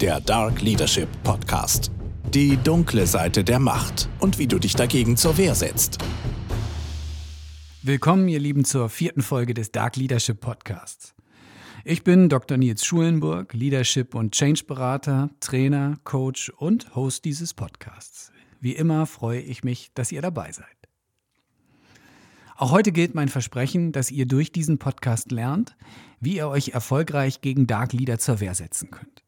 der Dark Leadership Podcast. Die dunkle Seite der Macht und wie du dich dagegen zur Wehr setzt. Willkommen, ihr Lieben, zur vierten Folge des Dark Leadership Podcasts. Ich bin Dr. Nils Schulenburg, Leadership- und Change-Berater, Trainer, Coach und Host dieses Podcasts. Wie immer freue ich mich, dass ihr dabei seid. Auch heute gilt mein Versprechen, dass ihr durch diesen Podcast lernt, wie ihr euch erfolgreich gegen Dark Leader zur Wehr setzen könnt.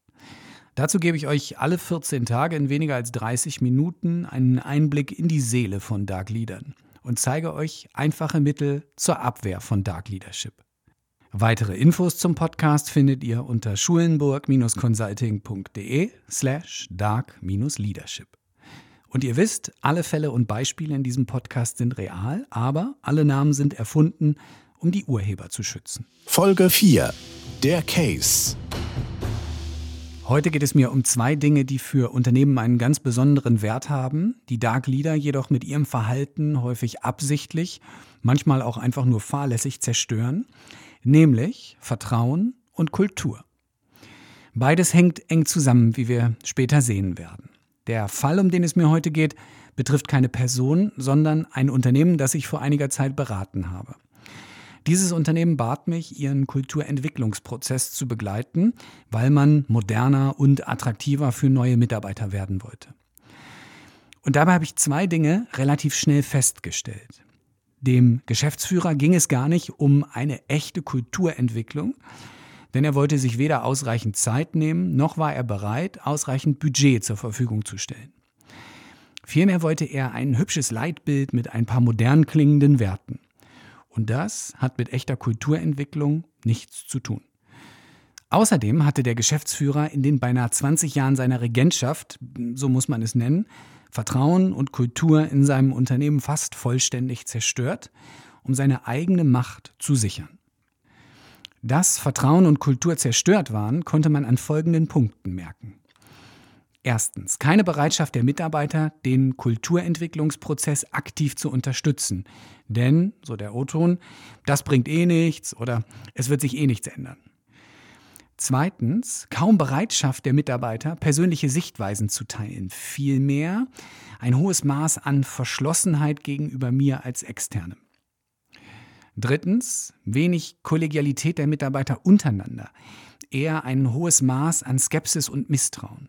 Dazu gebe ich euch alle 14 Tage in weniger als 30 Minuten einen Einblick in die Seele von Dark Leadern und zeige euch einfache Mittel zur Abwehr von Dark Leadership. Weitere Infos zum Podcast findet ihr unter schulenburg-consulting.de slash dark-leadership. Und ihr wisst, alle Fälle und Beispiele in diesem Podcast sind real, aber alle Namen sind erfunden, um die Urheber zu schützen. Folge 4. Der Case. Heute geht es mir um zwei Dinge, die für Unternehmen einen ganz besonderen Wert haben, die Dark Leader jedoch mit ihrem Verhalten häufig absichtlich, manchmal auch einfach nur fahrlässig zerstören, nämlich Vertrauen und Kultur. Beides hängt eng zusammen, wie wir später sehen werden. Der Fall, um den es mir heute geht, betrifft keine Person, sondern ein Unternehmen, das ich vor einiger Zeit beraten habe. Dieses Unternehmen bat mich, ihren Kulturentwicklungsprozess zu begleiten, weil man moderner und attraktiver für neue Mitarbeiter werden wollte. Und dabei habe ich zwei Dinge relativ schnell festgestellt. Dem Geschäftsführer ging es gar nicht um eine echte Kulturentwicklung, denn er wollte sich weder ausreichend Zeit nehmen, noch war er bereit, ausreichend Budget zur Verfügung zu stellen. Vielmehr wollte er ein hübsches Leitbild mit ein paar modern klingenden Werten. Und das hat mit echter Kulturentwicklung nichts zu tun. Außerdem hatte der Geschäftsführer in den beinahe 20 Jahren seiner Regentschaft, so muss man es nennen, Vertrauen und Kultur in seinem Unternehmen fast vollständig zerstört, um seine eigene Macht zu sichern. Dass Vertrauen und Kultur zerstört waren, konnte man an folgenden Punkten merken. Erstens, keine Bereitschaft der Mitarbeiter, den Kulturentwicklungsprozess aktiv zu unterstützen. Denn, so der O-Ton, das bringt eh nichts oder es wird sich eh nichts ändern. Zweitens, kaum Bereitschaft der Mitarbeiter, persönliche Sichtweisen zu teilen. Vielmehr ein hohes Maß an Verschlossenheit gegenüber mir als Externem. Drittens, wenig Kollegialität der Mitarbeiter untereinander. Eher ein hohes Maß an Skepsis und Misstrauen.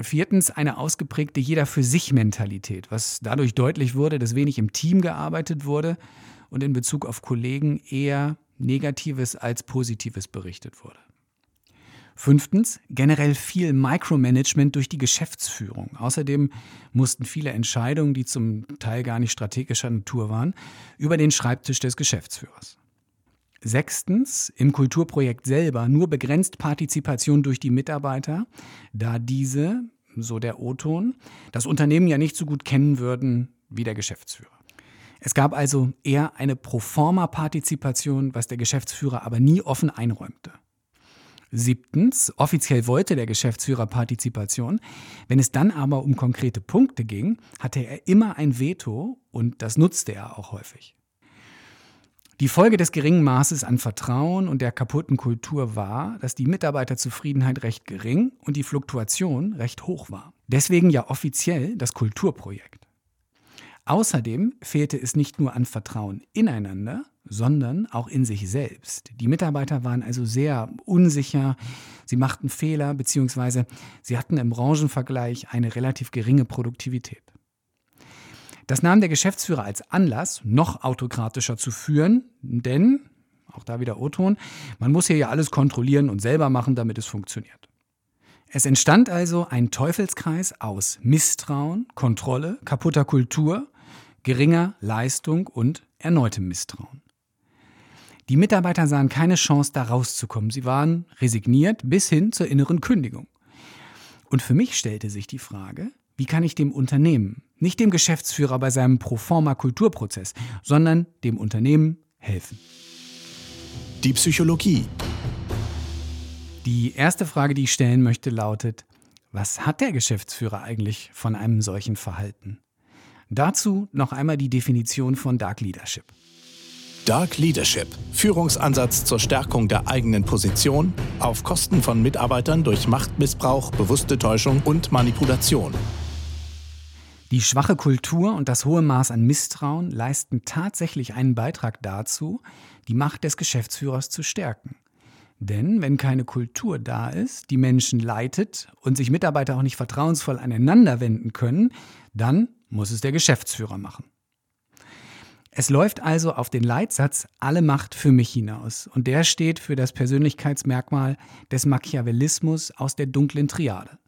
Viertens, eine ausgeprägte Jeder für sich Mentalität, was dadurch deutlich wurde, dass wenig im Team gearbeitet wurde und in Bezug auf Kollegen eher Negatives als Positives berichtet wurde. Fünftens, generell viel Micromanagement durch die Geschäftsführung. Außerdem mussten viele Entscheidungen, die zum Teil gar nicht strategischer Natur waren, über den Schreibtisch des Geschäftsführers. Sechstens, im Kulturprojekt selber nur begrenzt Partizipation durch die Mitarbeiter, da diese, so der O-Ton, das Unternehmen ja nicht so gut kennen würden wie der Geschäftsführer. Es gab also eher eine Proforma-Partizipation, was der Geschäftsführer aber nie offen einräumte. Siebtens, offiziell wollte der Geschäftsführer Partizipation. Wenn es dann aber um konkrete Punkte ging, hatte er immer ein Veto und das nutzte er auch häufig. Die Folge des geringen Maßes an Vertrauen und der kaputten Kultur war, dass die Mitarbeiterzufriedenheit recht gering und die Fluktuation recht hoch war. Deswegen ja offiziell das Kulturprojekt. Außerdem fehlte es nicht nur an Vertrauen ineinander, sondern auch in sich selbst. Die Mitarbeiter waren also sehr unsicher, sie machten Fehler bzw. sie hatten im Branchenvergleich eine relativ geringe Produktivität. Das nahm der Geschäftsführer als Anlass, noch autokratischer zu führen, denn, auch da wieder O-Ton, man muss hier ja alles kontrollieren und selber machen, damit es funktioniert. Es entstand also ein Teufelskreis aus Misstrauen, Kontrolle, kaputter Kultur, geringer Leistung und erneutem Misstrauen. Die Mitarbeiter sahen keine Chance, da rauszukommen. Sie waren resigniert bis hin zur inneren Kündigung. Und für mich stellte sich die Frage, wie kann ich dem Unternehmen, nicht dem Geschäftsführer bei seinem Proforma Kulturprozess, sondern dem Unternehmen helfen? Die Psychologie. Die erste Frage, die ich stellen möchte, lautet, was hat der Geschäftsführer eigentlich von einem solchen Verhalten? Dazu noch einmal die Definition von Dark Leadership. Dark Leadership. Führungsansatz zur Stärkung der eigenen Position auf Kosten von Mitarbeitern durch Machtmissbrauch, bewusste Täuschung und Manipulation. Die schwache Kultur und das hohe Maß an Misstrauen leisten tatsächlich einen Beitrag dazu, die Macht des Geschäftsführers zu stärken. Denn wenn keine Kultur da ist, die Menschen leitet und sich Mitarbeiter auch nicht vertrauensvoll aneinander wenden können, dann muss es der Geschäftsführer machen. Es läuft also auf den Leitsatz Alle Macht für mich hinaus. Und der steht für das Persönlichkeitsmerkmal des Machiavellismus aus der dunklen Triade.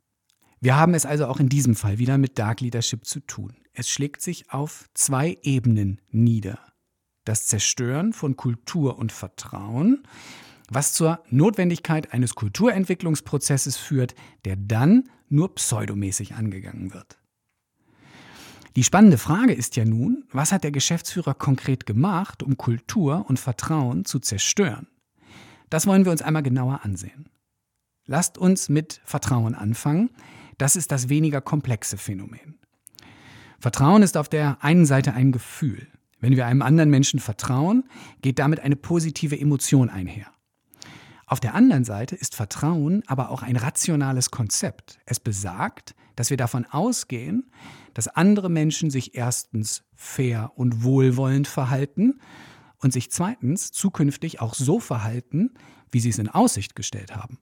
Wir haben es also auch in diesem Fall wieder mit Dark Leadership zu tun. Es schlägt sich auf zwei Ebenen nieder. Das Zerstören von Kultur und Vertrauen, was zur Notwendigkeit eines Kulturentwicklungsprozesses führt, der dann nur pseudomäßig angegangen wird. Die spannende Frage ist ja nun, was hat der Geschäftsführer konkret gemacht, um Kultur und Vertrauen zu zerstören? Das wollen wir uns einmal genauer ansehen. Lasst uns mit Vertrauen anfangen. Das ist das weniger komplexe Phänomen. Vertrauen ist auf der einen Seite ein Gefühl. Wenn wir einem anderen Menschen vertrauen, geht damit eine positive Emotion einher. Auf der anderen Seite ist Vertrauen aber auch ein rationales Konzept. Es besagt, dass wir davon ausgehen, dass andere Menschen sich erstens fair und wohlwollend verhalten und sich zweitens zukünftig auch so verhalten, wie sie es in Aussicht gestellt haben.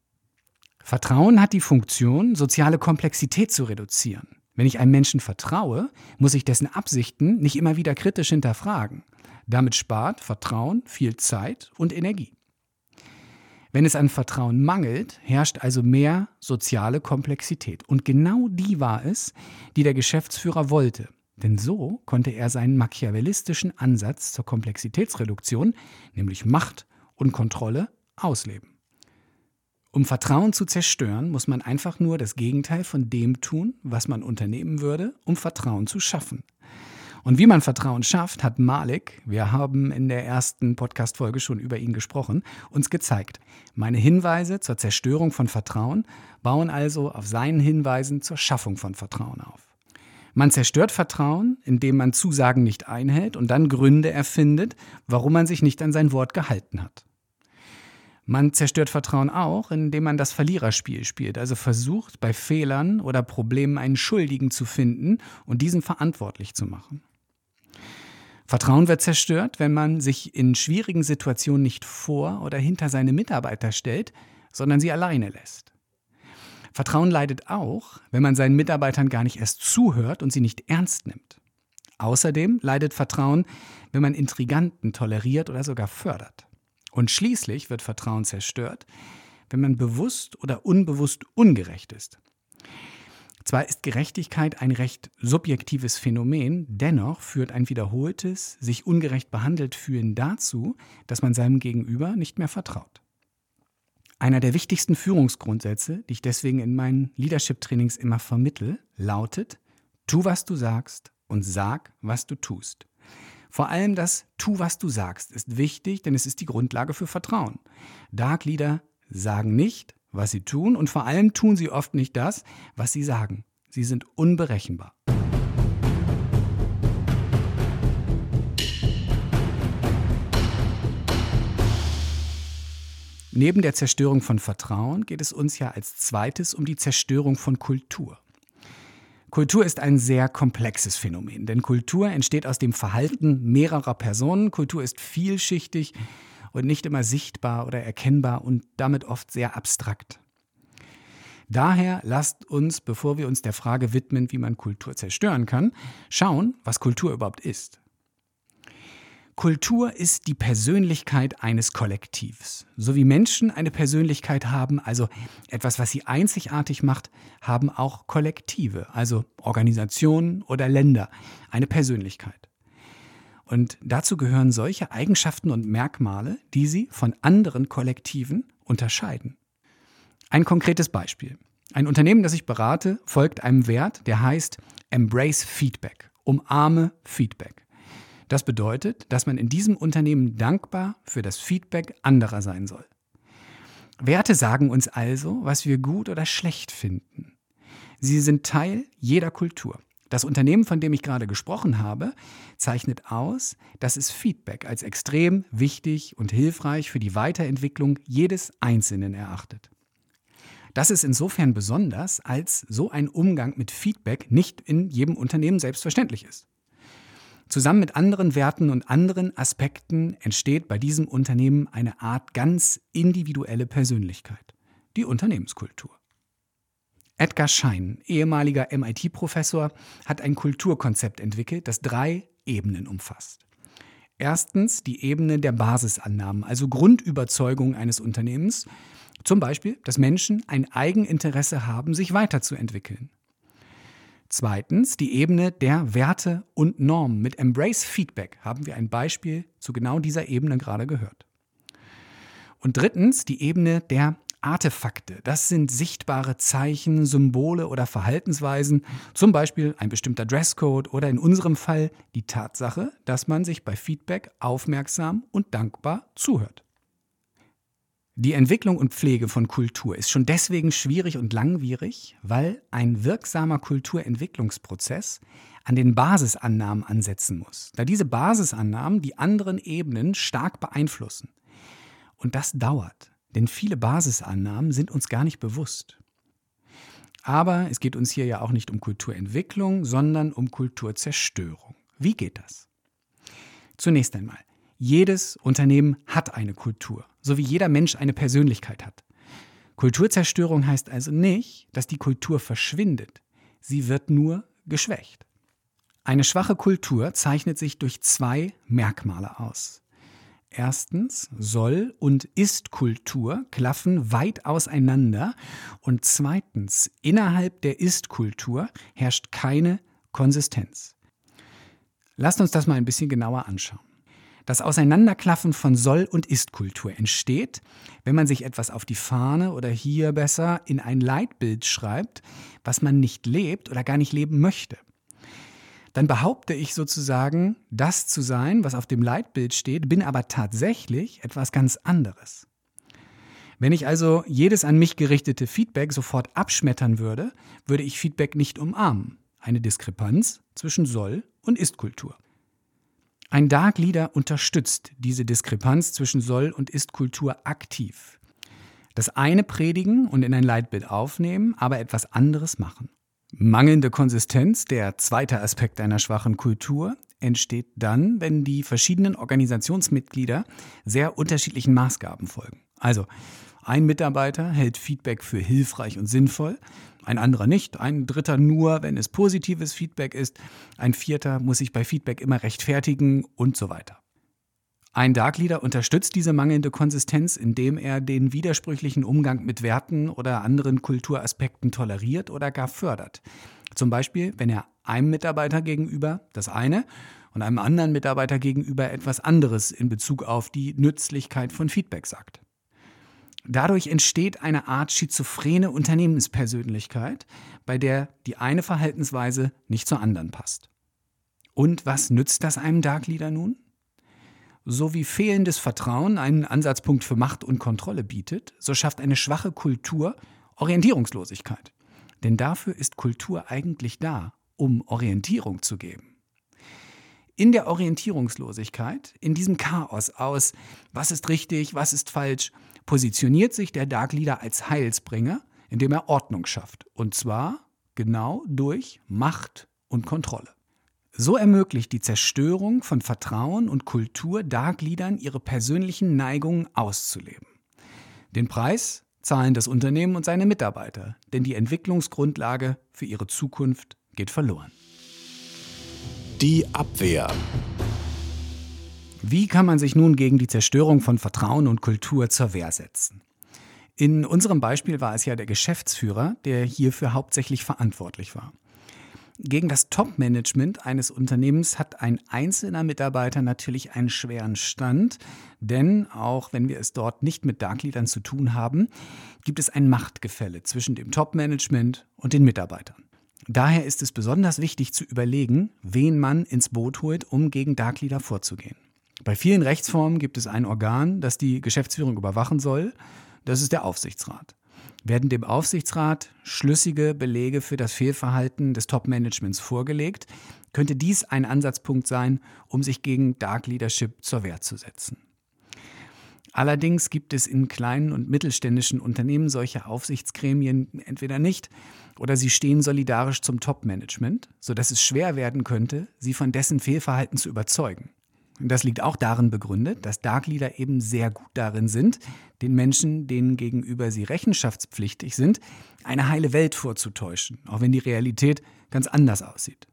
Vertrauen hat die Funktion, soziale Komplexität zu reduzieren. Wenn ich einem Menschen vertraue, muss ich dessen Absichten nicht immer wieder kritisch hinterfragen. Damit spart Vertrauen viel Zeit und Energie. Wenn es an Vertrauen mangelt, herrscht also mehr soziale Komplexität. Und genau die war es, die der Geschäftsführer wollte. Denn so konnte er seinen machiavellistischen Ansatz zur Komplexitätsreduktion, nämlich Macht und Kontrolle, ausleben. Um Vertrauen zu zerstören, muss man einfach nur das Gegenteil von dem tun, was man unternehmen würde, um Vertrauen zu schaffen. Und wie man Vertrauen schafft, hat Malik, wir haben in der ersten Podcast-Folge schon über ihn gesprochen, uns gezeigt. Meine Hinweise zur Zerstörung von Vertrauen bauen also auf seinen Hinweisen zur Schaffung von Vertrauen auf. Man zerstört Vertrauen, indem man Zusagen nicht einhält und dann Gründe erfindet, warum man sich nicht an sein Wort gehalten hat. Man zerstört Vertrauen auch, indem man das Verliererspiel spielt, also versucht, bei Fehlern oder Problemen einen Schuldigen zu finden und diesen verantwortlich zu machen. Vertrauen wird zerstört, wenn man sich in schwierigen Situationen nicht vor oder hinter seine Mitarbeiter stellt, sondern sie alleine lässt. Vertrauen leidet auch, wenn man seinen Mitarbeitern gar nicht erst zuhört und sie nicht ernst nimmt. Außerdem leidet Vertrauen, wenn man Intriganten toleriert oder sogar fördert. Und schließlich wird Vertrauen zerstört, wenn man bewusst oder unbewusst ungerecht ist. Zwar ist Gerechtigkeit ein recht subjektives Phänomen, dennoch führt ein wiederholtes, sich ungerecht behandelt fühlen dazu, dass man seinem Gegenüber nicht mehr vertraut. Einer der wichtigsten Führungsgrundsätze, die ich deswegen in meinen Leadership-Trainings immer vermittel, lautet, tu, was du sagst und sag, was du tust. Vor allem das Tu, was du sagst, ist wichtig, denn es ist die Grundlage für Vertrauen. Dark Leader sagen nicht, was sie tun und vor allem tun sie oft nicht das, was sie sagen. Sie sind unberechenbar. Neben der Zerstörung von Vertrauen geht es uns ja als zweites um die Zerstörung von Kultur. Kultur ist ein sehr komplexes Phänomen, denn Kultur entsteht aus dem Verhalten mehrerer Personen. Kultur ist vielschichtig und nicht immer sichtbar oder erkennbar und damit oft sehr abstrakt. Daher lasst uns, bevor wir uns der Frage widmen, wie man Kultur zerstören kann, schauen, was Kultur überhaupt ist. Kultur ist die Persönlichkeit eines Kollektivs. So wie Menschen eine Persönlichkeit haben, also etwas, was sie einzigartig macht, haben auch Kollektive, also Organisationen oder Länder, eine Persönlichkeit. Und dazu gehören solche Eigenschaften und Merkmale, die sie von anderen Kollektiven unterscheiden. Ein konkretes Beispiel. Ein Unternehmen, das ich berate, folgt einem Wert, der heißt Embrace Feedback, umarme Feedback. Das bedeutet, dass man in diesem Unternehmen dankbar für das Feedback anderer sein soll. Werte sagen uns also, was wir gut oder schlecht finden. Sie sind Teil jeder Kultur. Das Unternehmen, von dem ich gerade gesprochen habe, zeichnet aus, dass es Feedback als extrem wichtig und hilfreich für die Weiterentwicklung jedes Einzelnen erachtet. Das ist insofern besonders, als so ein Umgang mit Feedback nicht in jedem Unternehmen selbstverständlich ist. Zusammen mit anderen Werten und anderen Aspekten entsteht bei diesem Unternehmen eine Art ganz individuelle Persönlichkeit, die Unternehmenskultur. Edgar Schein, ehemaliger MIT-Professor, hat ein Kulturkonzept entwickelt, das drei Ebenen umfasst. Erstens die Ebene der Basisannahmen, also Grundüberzeugungen eines Unternehmens, zum Beispiel, dass Menschen ein Eigeninteresse haben, sich weiterzuentwickeln. Zweitens die Ebene der Werte und Normen. Mit Embrace Feedback haben wir ein Beispiel zu genau dieser Ebene gerade gehört. Und drittens die Ebene der Artefakte. Das sind sichtbare Zeichen, Symbole oder Verhaltensweisen, zum Beispiel ein bestimmter Dresscode oder in unserem Fall die Tatsache, dass man sich bei Feedback aufmerksam und dankbar zuhört. Die Entwicklung und Pflege von Kultur ist schon deswegen schwierig und langwierig, weil ein wirksamer Kulturentwicklungsprozess an den Basisannahmen ansetzen muss, da diese Basisannahmen die anderen Ebenen stark beeinflussen. Und das dauert, denn viele Basisannahmen sind uns gar nicht bewusst. Aber es geht uns hier ja auch nicht um Kulturentwicklung, sondern um Kulturzerstörung. Wie geht das? Zunächst einmal, jedes Unternehmen hat eine Kultur, so wie jeder Mensch eine Persönlichkeit hat. Kulturzerstörung heißt also nicht, dass die Kultur verschwindet, sie wird nur geschwächt. Eine schwache Kultur zeichnet sich durch zwei Merkmale aus. Erstens, soll und ist Kultur klaffen weit auseinander und zweitens, innerhalb der Ist-Kultur herrscht keine Konsistenz. Lasst uns das mal ein bisschen genauer anschauen. Das Auseinanderklaffen von Soll- und Ist-Kultur entsteht, wenn man sich etwas auf die Fahne oder hier besser in ein Leitbild schreibt, was man nicht lebt oder gar nicht leben möchte. Dann behaupte ich sozusagen, das zu sein, was auf dem Leitbild steht, bin aber tatsächlich etwas ganz anderes. Wenn ich also jedes an mich gerichtete Feedback sofort abschmettern würde, würde ich Feedback nicht umarmen. Eine Diskrepanz zwischen Soll- und Ist-Kultur. Ein Dark Leader unterstützt diese Diskrepanz zwischen Soll- und Ist-Kultur aktiv. Das eine predigen und in ein Leitbild aufnehmen, aber etwas anderes machen. Mangelnde Konsistenz, der zweite Aspekt einer schwachen Kultur, entsteht dann, wenn die verschiedenen Organisationsmitglieder sehr unterschiedlichen Maßgaben folgen. Also ein Mitarbeiter hält Feedback für hilfreich und sinnvoll, ein anderer nicht, ein dritter nur, wenn es positives Feedback ist, ein vierter muss sich bei Feedback immer rechtfertigen und so weiter. Ein Dark Leader unterstützt diese mangelnde Konsistenz, indem er den widersprüchlichen Umgang mit Werten oder anderen Kulturaspekten toleriert oder gar fördert. Zum Beispiel, wenn er einem Mitarbeiter gegenüber das eine und einem anderen Mitarbeiter gegenüber etwas anderes in Bezug auf die Nützlichkeit von Feedback sagt. Dadurch entsteht eine Art schizophrene Unternehmenspersönlichkeit, bei der die eine Verhaltensweise nicht zur anderen passt. Und was nützt das einem Dark Leader nun? So wie fehlendes Vertrauen einen Ansatzpunkt für Macht und Kontrolle bietet, so schafft eine schwache Kultur Orientierungslosigkeit. Denn dafür ist Kultur eigentlich da, um Orientierung zu geben. In der Orientierungslosigkeit, in diesem Chaos aus, was ist richtig, was ist falsch, positioniert sich der Dark Leader als Heilsbringer, indem er Ordnung schafft. Und zwar genau durch Macht und Kontrolle. So ermöglicht die Zerstörung von Vertrauen und Kultur Dark Leadern ihre persönlichen Neigungen auszuleben. Den Preis zahlen das Unternehmen und seine Mitarbeiter, denn die Entwicklungsgrundlage für ihre Zukunft geht verloren. Die Abwehr. Wie kann man sich nun gegen die Zerstörung von Vertrauen und Kultur zur Wehr setzen? In unserem Beispiel war es ja der Geschäftsführer, der hierfür hauptsächlich verantwortlich war. Gegen das Top-Management eines Unternehmens hat ein einzelner Mitarbeiter natürlich einen schweren Stand, denn auch wenn wir es dort nicht mit Darkleadern zu tun haben, gibt es ein Machtgefälle zwischen dem Top-Management und den Mitarbeitern. Daher ist es besonders wichtig zu überlegen, wen man ins Boot holt, um gegen Darkleader vorzugehen. Bei vielen Rechtsformen gibt es ein Organ, das die Geschäftsführung überwachen soll. Das ist der Aufsichtsrat. Werden dem Aufsichtsrat schlüssige Belege für das Fehlverhalten des Top-Managements vorgelegt, könnte dies ein Ansatzpunkt sein, um sich gegen Dark Leadership zur Wehr zu setzen. Allerdings gibt es in kleinen und mittelständischen Unternehmen solche Aufsichtsgremien entweder nicht oder sie stehen solidarisch zum Top-Management, sodass es schwer werden könnte, sie von dessen Fehlverhalten zu überzeugen. Das liegt auch darin begründet, dass Dark Leader eben sehr gut darin sind, den Menschen, denen gegenüber sie rechenschaftspflichtig sind, eine heile Welt vorzutäuschen, auch wenn die Realität ganz anders aussieht.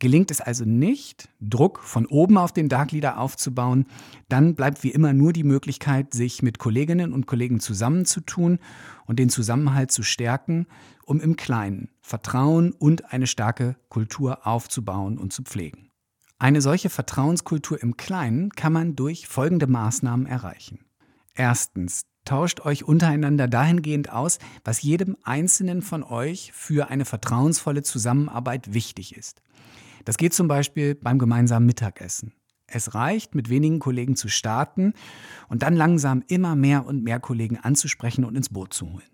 Gelingt es also nicht, Druck von oben auf den Dark Leader aufzubauen, dann bleibt wie immer nur die Möglichkeit, sich mit Kolleginnen und Kollegen zusammenzutun und den Zusammenhalt zu stärken, um im Kleinen Vertrauen und eine starke Kultur aufzubauen und zu pflegen. Eine solche Vertrauenskultur im Kleinen kann man durch folgende Maßnahmen erreichen. Erstens, tauscht euch untereinander dahingehend aus, was jedem Einzelnen von euch für eine vertrauensvolle Zusammenarbeit wichtig ist. Das geht zum Beispiel beim gemeinsamen Mittagessen. Es reicht, mit wenigen Kollegen zu starten und dann langsam immer mehr und mehr Kollegen anzusprechen und ins Boot zu holen.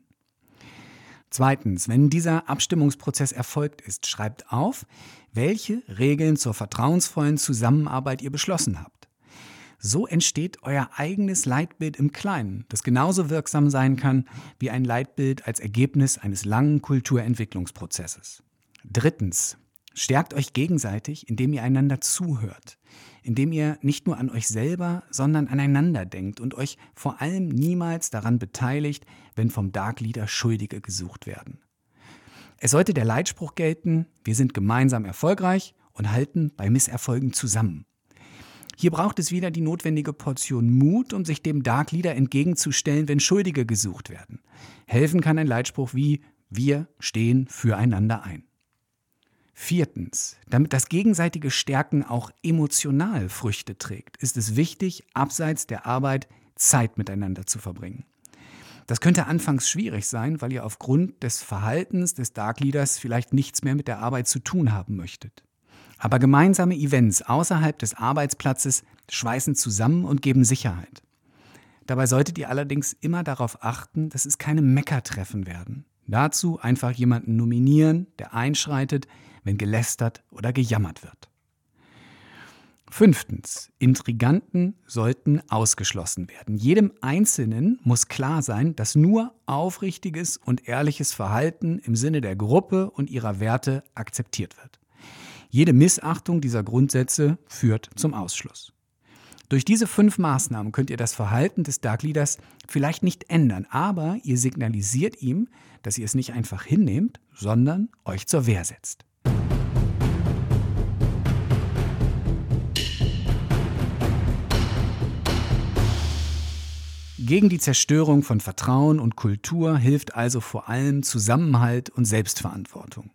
Zweitens, wenn dieser Abstimmungsprozess erfolgt ist, schreibt auf, welche Regeln zur vertrauensvollen Zusammenarbeit ihr beschlossen habt. So entsteht euer eigenes Leitbild im Kleinen, das genauso wirksam sein kann wie ein Leitbild als Ergebnis eines langen Kulturentwicklungsprozesses. Drittens, Stärkt euch gegenseitig, indem ihr einander zuhört, indem ihr nicht nur an euch selber, sondern aneinander denkt und euch vor allem niemals daran beteiligt, wenn vom Dark Leader Schuldige gesucht werden. Es sollte der Leitspruch gelten, wir sind gemeinsam erfolgreich und halten bei Misserfolgen zusammen. Hier braucht es wieder die notwendige Portion Mut, um sich dem Dark Leader entgegenzustellen, wenn Schuldige gesucht werden. Helfen kann ein Leitspruch wie wir stehen füreinander ein. Viertens, damit das gegenseitige Stärken auch emotional Früchte trägt, ist es wichtig, abseits der Arbeit Zeit miteinander zu verbringen. Das könnte anfangs schwierig sein, weil ihr aufgrund des Verhaltens des Dark Leaders vielleicht nichts mehr mit der Arbeit zu tun haben möchtet. Aber gemeinsame Events außerhalb des Arbeitsplatzes schweißen zusammen und geben Sicherheit. Dabei solltet ihr allerdings immer darauf achten, dass es keine Meckertreffen werden. Dazu einfach jemanden nominieren, der einschreitet, wenn gelästert oder gejammert wird. Fünftens. Intriganten sollten ausgeschlossen werden. Jedem Einzelnen muss klar sein, dass nur aufrichtiges und ehrliches Verhalten im Sinne der Gruppe und ihrer Werte akzeptiert wird. Jede Missachtung dieser Grundsätze führt zum Ausschluss. Durch diese fünf Maßnahmen könnt ihr das Verhalten des Dark Leaders vielleicht nicht ändern, aber ihr signalisiert ihm, dass ihr es nicht einfach hinnehmt, sondern euch zur Wehr setzt. Gegen die Zerstörung von Vertrauen und Kultur hilft also vor allem Zusammenhalt und Selbstverantwortung.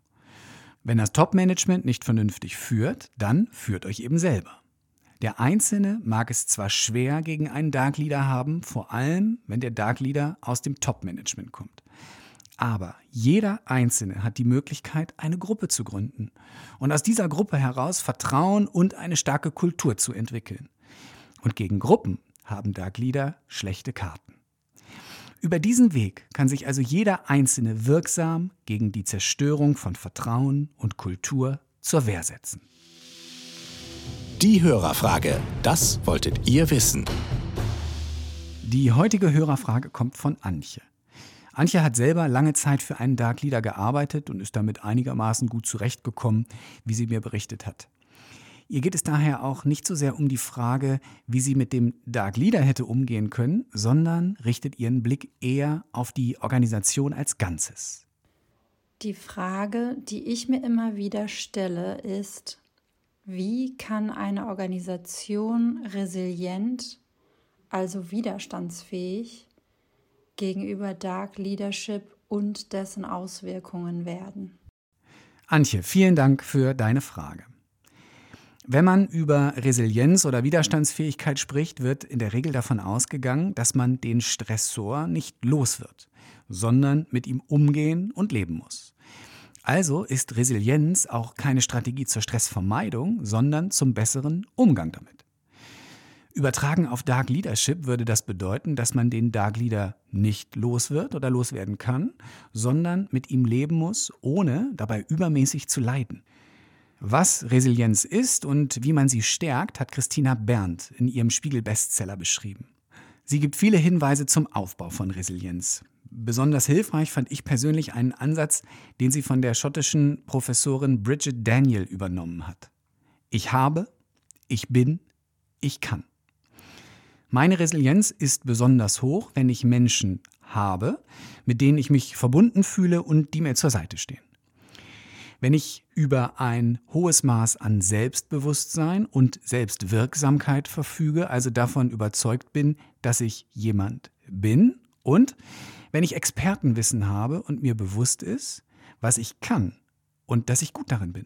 Wenn das Top-Management nicht vernünftig führt, dann führt euch eben selber. Der Einzelne mag es zwar schwer gegen einen Dark Leader haben, vor allem wenn der Dark Leader aus dem Top-Management kommt. Aber jeder Einzelne hat die Möglichkeit, eine Gruppe zu gründen und aus dieser Gruppe heraus Vertrauen und eine starke Kultur zu entwickeln. Und gegen Gruppen haben da Glieder schlechte Karten. Über diesen Weg kann sich also jeder Einzelne wirksam gegen die Zerstörung von Vertrauen und Kultur zur Wehr setzen. Die Hörerfrage, das wolltet ihr wissen. Die heutige Hörerfrage kommt von Antje. Antje hat selber lange Zeit für einen Dark Leader gearbeitet und ist damit einigermaßen gut zurechtgekommen, wie sie mir berichtet hat. Ihr geht es daher auch nicht so sehr um die Frage, wie sie mit dem Dark Leader hätte umgehen können, sondern richtet ihren Blick eher auf die Organisation als Ganzes. Die Frage, die ich mir immer wieder stelle, ist, wie kann eine Organisation resilient, also widerstandsfähig, gegenüber Dark Leadership und dessen Auswirkungen werden? Antje, vielen Dank für deine Frage. Wenn man über Resilienz oder Widerstandsfähigkeit spricht, wird in der Regel davon ausgegangen, dass man den Stressor nicht los wird, sondern mit ihm umgehen und leben muss. Also ist Resilienz auch keine Strategie zur Stressvermeidung, sondern zum besseren Umgang damit. Übertragen auf Dark Leadership würde das bedeuten, dass man den Dark Leader nicht los wird oder loswerden kann, sondern mit ihm leben muss, ohne dabei übermäßig zu leiden. Was Resilienz ist und wie man sie stärkt, hat Christina Berndt in ihrem Spiegel-Bestseller beschrieben. Sie gibt viele Hinweise zum Aufbau von Resilienz. Besonders hilfreich fand ich persönlich einen Ansatz, den sie von der schottischen Professorin Bridget Daniel übernommen hat. Ich habe, ich bin, ich kann. Meine Resilienz ist besonders hoch, wenn ich Menschen habe, mit denen ich mich verbunden fühle und die mir zur Seite stehen. Wenn ich über ein hohes Maß an Selbstbewusstsein und Selbstwirksamkeit verfüge, also davon überzeugt bin, dass ich jemand bin und wenn ich Expertenwissen habe und mir bewusst ist, was ich kann und dass ich gut darin bin.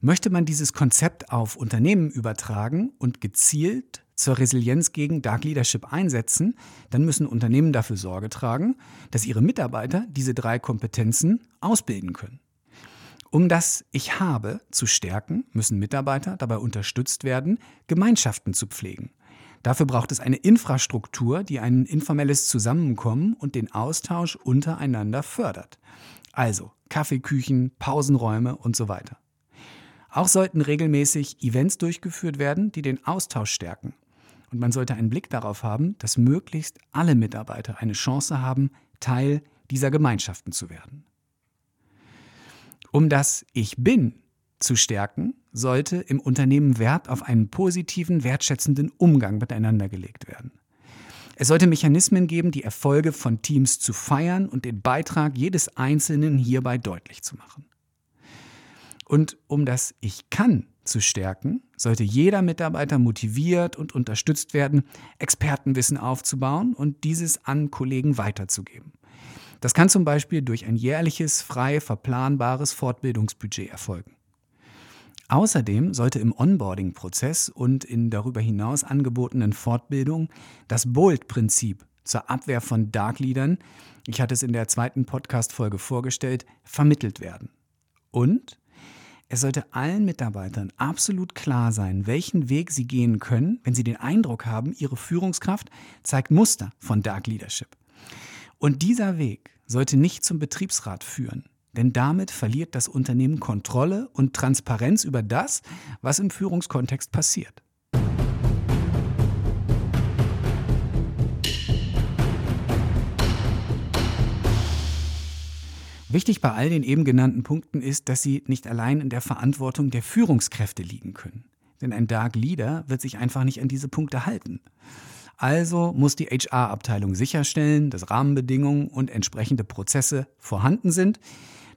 Möchte man dieses Konzept auf Unternehmen übertragen und gezielt zur Resilienz gegen Dark Leadership einsetzen, dann müssen Unternehmen dafür Sorge tragen, dass ihre Mitarbeiter diese drei Kompetenzen ausbilden können. Um das Ich habe zu stärken, müssen Mitarbeiter dabei unterstützt werden, Gemeinschaften zu pflegen. Dafür braucht es eine Infrastruktur, die ein informelles Zusammenkommen und den Austausch untereinander fördert. Also Kaffeeküchen, Pausenräume und so weiter. Auch sollten regelmäßig Events durchgeführt werden, die den Austausch stärken. Und man sollte einen Blick darauf haben, dass möglichst alle Mitarbeiter eine Chance haben, Teil dieser Gemeinschaften zu werden. Um das Ich bin zu stärken, sollte im Unternehmen Wert auf einen positiven, wertschätzenden Umgang miteinander gelegt werden. Es sollte Mechanismen geben, die Erfolge von Teams zu feiern und den Beitrag jedes Einzelnen hierbei deutlich zu machen. Und um das Ich kann zu stärken, sollte jeder Mitarbeiter motiviert und unterstützt werden, Expertenwissen aufzubauen und dieses an Kollegen weiterzugeben. Das kann zum Beispiel durch ein jährliches, frei verplanbares Fortbildungsbudget erfolgen. Außerdem sollte im Onboarding-Prozess und in darüber hinaus angebotenen Fortbildungen das Bold-Prinzip zur Abwehr von Dark Leadern, ich hatte es in der zweiten Podcast-Folge vorgestellt, vermittelt werden. Und es sollte allen Mitarbeitern absolut klar sein, welchen Weg sie gehen können, wenn sie den Eindruck haben, ihre Führungskraft zeigt Muster von Dark Leadership. Und dieser Weg sollte nicht zum Betriebsrat führen, denn damit verliert das Unternehmen Kontrolle und Transparenz über das, was im Führungskontext passiert. Wichtig bei all den eben genannten Punkten ist, dass sie nicht allein in der Verantwortung der Führungskräfte liegen können. Denn ein Dark Leader wird sich einfach nicht an diese Punkte halten. Also muss die HR-Abteilung sicherstellen, dass Rahmenbedingungen und entsprechende Prozesse vorhanden sind,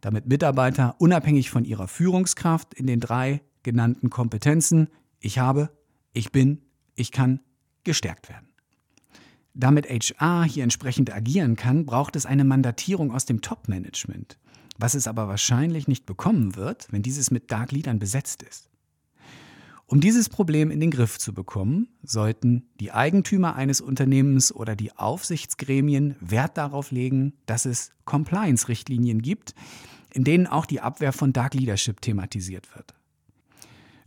damit Mitarbeiter unabhängig von ihrer Führungskraft in den drei genannten Kompetenzen ich habe, ich bin, ich kann gestärkt werden. Damit HR hier entsprechend agieren kann, braucht es eine Mandatierung aus dem Top-Management, was es aber wahrscheinlich nicht bekommen wird, wenn dieses mit Dark Leadern besetzt ist. Um dieses Problem in den Griff zu bekommen, sollten die Eigentümer eines Unternehmens oder die Aufsichtsgremien Wert darauf legen, dass es Compliance-Richtlinien gibt, in denen auch die Abwehr von Dark Leadership thematisiert wird.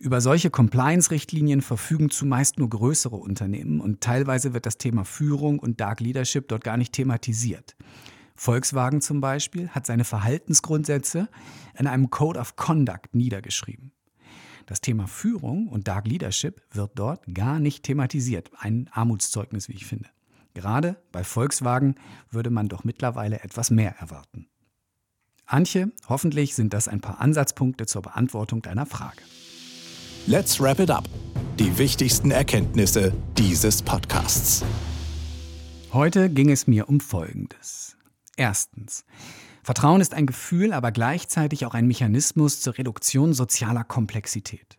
Über solche Compliance-Richtlinien verfügen zumeist nur größere Unternehmen und teilweise wird das Thema Führung und Dark Leadership dort gar nicht thematisiert. Volkswagen zum Beispiel hat seine Verhaltensgrundsätze in einem Code of Conduct niedergeschrieben. Das Thema Führung und Dark Leadership wird dort gar nicht thematisiert. Ein Armutszeugnis, wie ich finde. Gerade bei Volkswagen würde man doch mittlerweile etwas mehr erwarten. Antje, hoffentlich sind das ein paar Ansatzpunkte zur Beantwortung deiner Frage. Let's wrap it up. Die wichtigsten Erkenntnisse dieses Podcasts. Heute ging es mir um Folgendes. Erstens. Vertrauen ist ein Gefühl, aber gleichzeitig auch ein Mechanismus zur Reduktion sozialer Komplexität.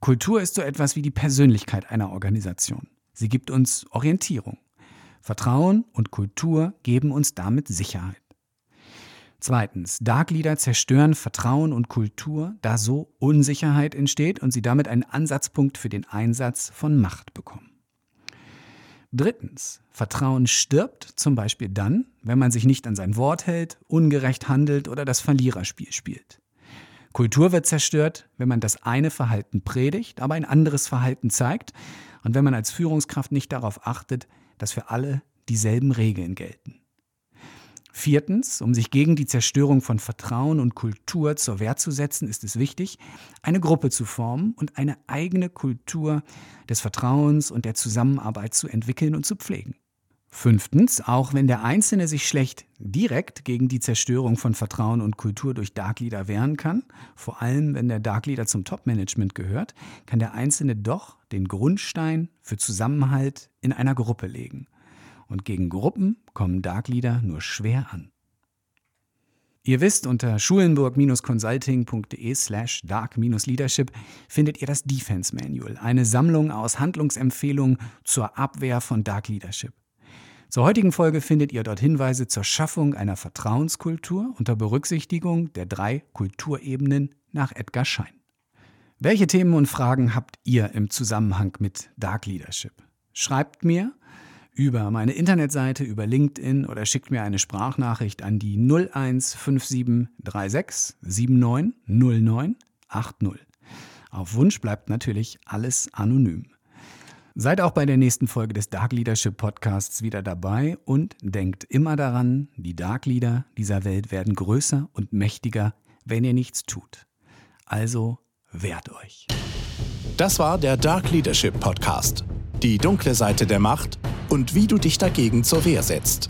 Kultur ist so etwas wie die Persönlichkeit einer Organisation. Sie gibt uns Orientierung. Vertrauen und Kultur geben uns damit Sicherheit. Zweitens, Dark Leader zerstören Vertrauen und Kultur, da so Unsicherheit entsteht und sie damit einen Ansatzpunkt für den Einsatz von Macht bekommen. Drittens, Vertrauen stirbt zum Beispiel dann, wenn man sich nicht an sein Wort hält, ungerecht handelt oder das Verliererspiel spielt. Kultur wird zerstört, wenn man das eine Verhalten predigt, aber ein anderes Verhalten zeigt und wenn man als Führungskraft nicht darauf achtet, dass für alle dieselben Regeln gelten. Viertens, um sich gegen die Zerstörung von Vertrauen und Kultur zur Wehr zu setzen, ist es wichtig, eine Gruppe zu formen und eine eigene Kultur des Vertrauens und der Zusammenarbeit zu entwickeln und zu pflegen. Fünftens, auch wenn der Einzelne sich schlecht direkt gegen die Zerstörung von Vertrauen und Kultur durch Dark Leader wehren kann, vor allem wenn der Dark Leader zum Top-Management gehört, kann der Einzelne doch den Grundstein für Zusammenhalt in einer Gruppe legen. Und gegen Gruppen kommen Dark Leader nur schwer an. Ihr wisst, unter schulenburg-consulting.de slash dark-leadership findet ihr das Defense Manual, eine Sammlung aus Handlungsempfehlungen zur Abwehr von Dark Leadership. Zur heutigen Folge findet ihr dort Hinweise zur Schaffung einer Vertrauenskultur unter Berücksichtigung der drei Kulturebenen nach Edgar Schein. Welche Themen und Fragen habt ihr im Zusammenhang mit Dark Leadership? Schreibt mir über meine Internetseite, über LinkedIn oder schickt mir eine Sprachnachricht an die 015736 790980. Auf Wunsch bleibt natürlich alles anonym. Seid auch bei der nächsten Folge des Dark Leadership Podcasts wieder dabei und denkt immer daran, die Dark Leader dieser Welt werden größer und mächtiger, wenn ihr nichts tut. Also wehrt euch. Das war der Dark Leadership Podcast. Die dunkle Seite der Macht und wie du dich dagegen zur Wehr setzt.